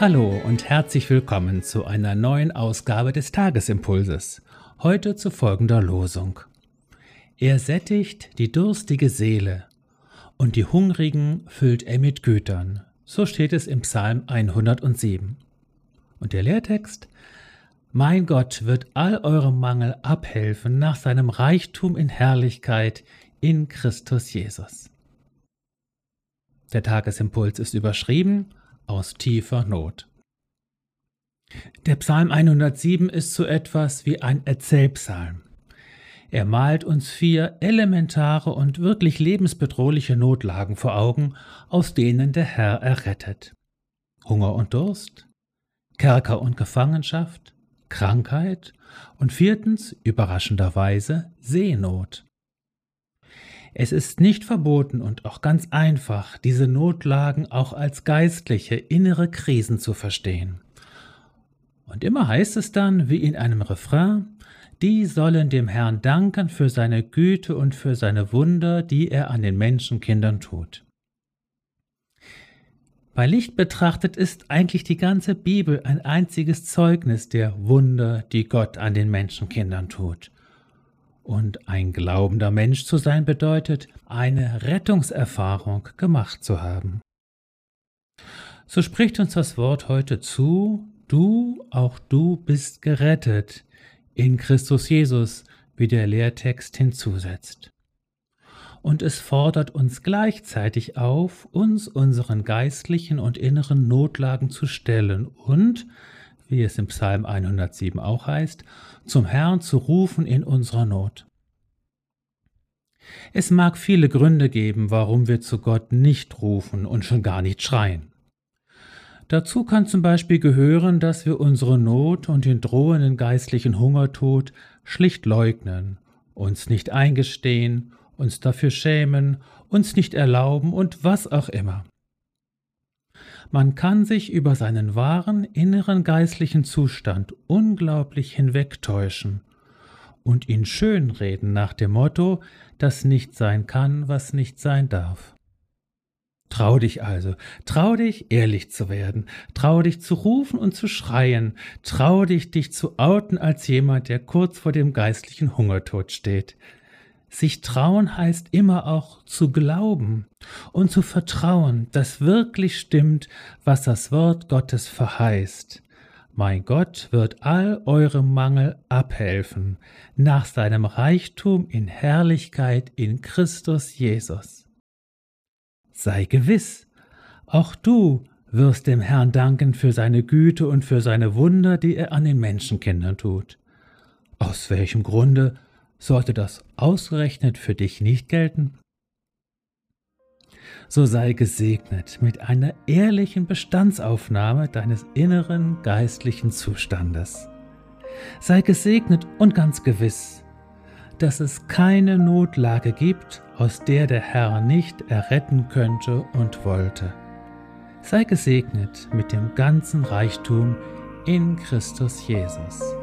Hallo und herzlich willkommen zu einer neuen Ausgabe des Tagesimpulses. Heute zu folgender Losung. Er sättigt die durstige Seele und die Hungrigen füllt er mit Gütern. So steht es im Psalm 107. Und der Lehrtext Mein Gott wird all eurem Mangel abhelfen nach seinem Reichtum in Herrlichkeit in Christus Jesus. Der Tagesimpuls ist überschrieben aus tiefer Not. Der Psalm 107 ist so etwas wie ein Erzählpsalm. Er malt uns vier elementare und wirklich lebensbedrohliche Notlagen vor Augen, aus denen der Herr errettet. Hunger und Durst, Kerker und Gefangenschaft, Krankheit und viertens, überraschenderweise, Seenot. Es ist nicht verboten und auch ganz einfach, diese Notlagen auch als geistliche innere Krisen zu verstehen. Und immer heißt es dann, wie in einem Refrain, die sollen dem Herrn danken für seine Güte und für seine Wunder, die er an den Menschenkindern tut. Bei Licht betrachtet ist eigentlich die ganze Bibel ein einziges Zeugnis der Wunder, die Gott an den Menschenkindern tut. Und ein glaubender Mensch zu sein bedeutet, eine Rettungserfahrung gemacht zu haben. So spricht uns das Wort heute zu, du, auch du bist gerettet in Christus Jesus, wie der Lehrtext hinzusetzt. Und es fordert uns gleichzeitig auf, uns unseren geistlichen und inneren Notlagen zu stellen und, wie es im Psalm 107 auch heißt, zum Herrn zu rufen in unserer Not. Es mag viele Gründe geben, warum wir zu Gott nicht rufen und schon gar nicht schreien. Dazu kann zum Beispiel gehören, dass wir unsere Not und den drohenden geistlichen Hungertod schlicht leugnen, uns nicht eingestehen, uns dafür schämen, uns nicht erlauben und was auch immer. Man kann sich über seinen wahren inneren geistlichen Zustand unglaublich hinwegtäuschen und ihn schönreden nach dem Motto, dass nicht sein kann, was nicht sein darf. Trau dich also, trau dich, ehrlich zu werden, trau dich zu rufen und zu schreien, trau dich, dich zu outen als jemand, der kurz vor dem geistlichen Hungertod steht. Sich trauen heißt immer auch zu glauben und zu vertrauen, dass wirklich stimmt, was das Wort Gottes verheißt. Mein Gott wird all eurem Mangel abhelfen, nach seinem Reichtum in Herrlichkeit in Christus Jesus. Sei gewiss, auch du wirst dem Herrn danken für seine Güte und für seine Wunder, die er an den Menschenkindern tut. Aus welchem Grunde sollte das ausgerechnet für dich nicht gelten? So sei gesegnet mit einer ehrlichen Bestandsaufnahme deines inneren geistlichen Zustandes. Sei gesegnet und ganz gewiss, dass es keine Notlage gibt, aus der der Herr nicht erretten könnte und wollte. Sei gesegnet mit dem ganzen Reichtum in Christus Jesus.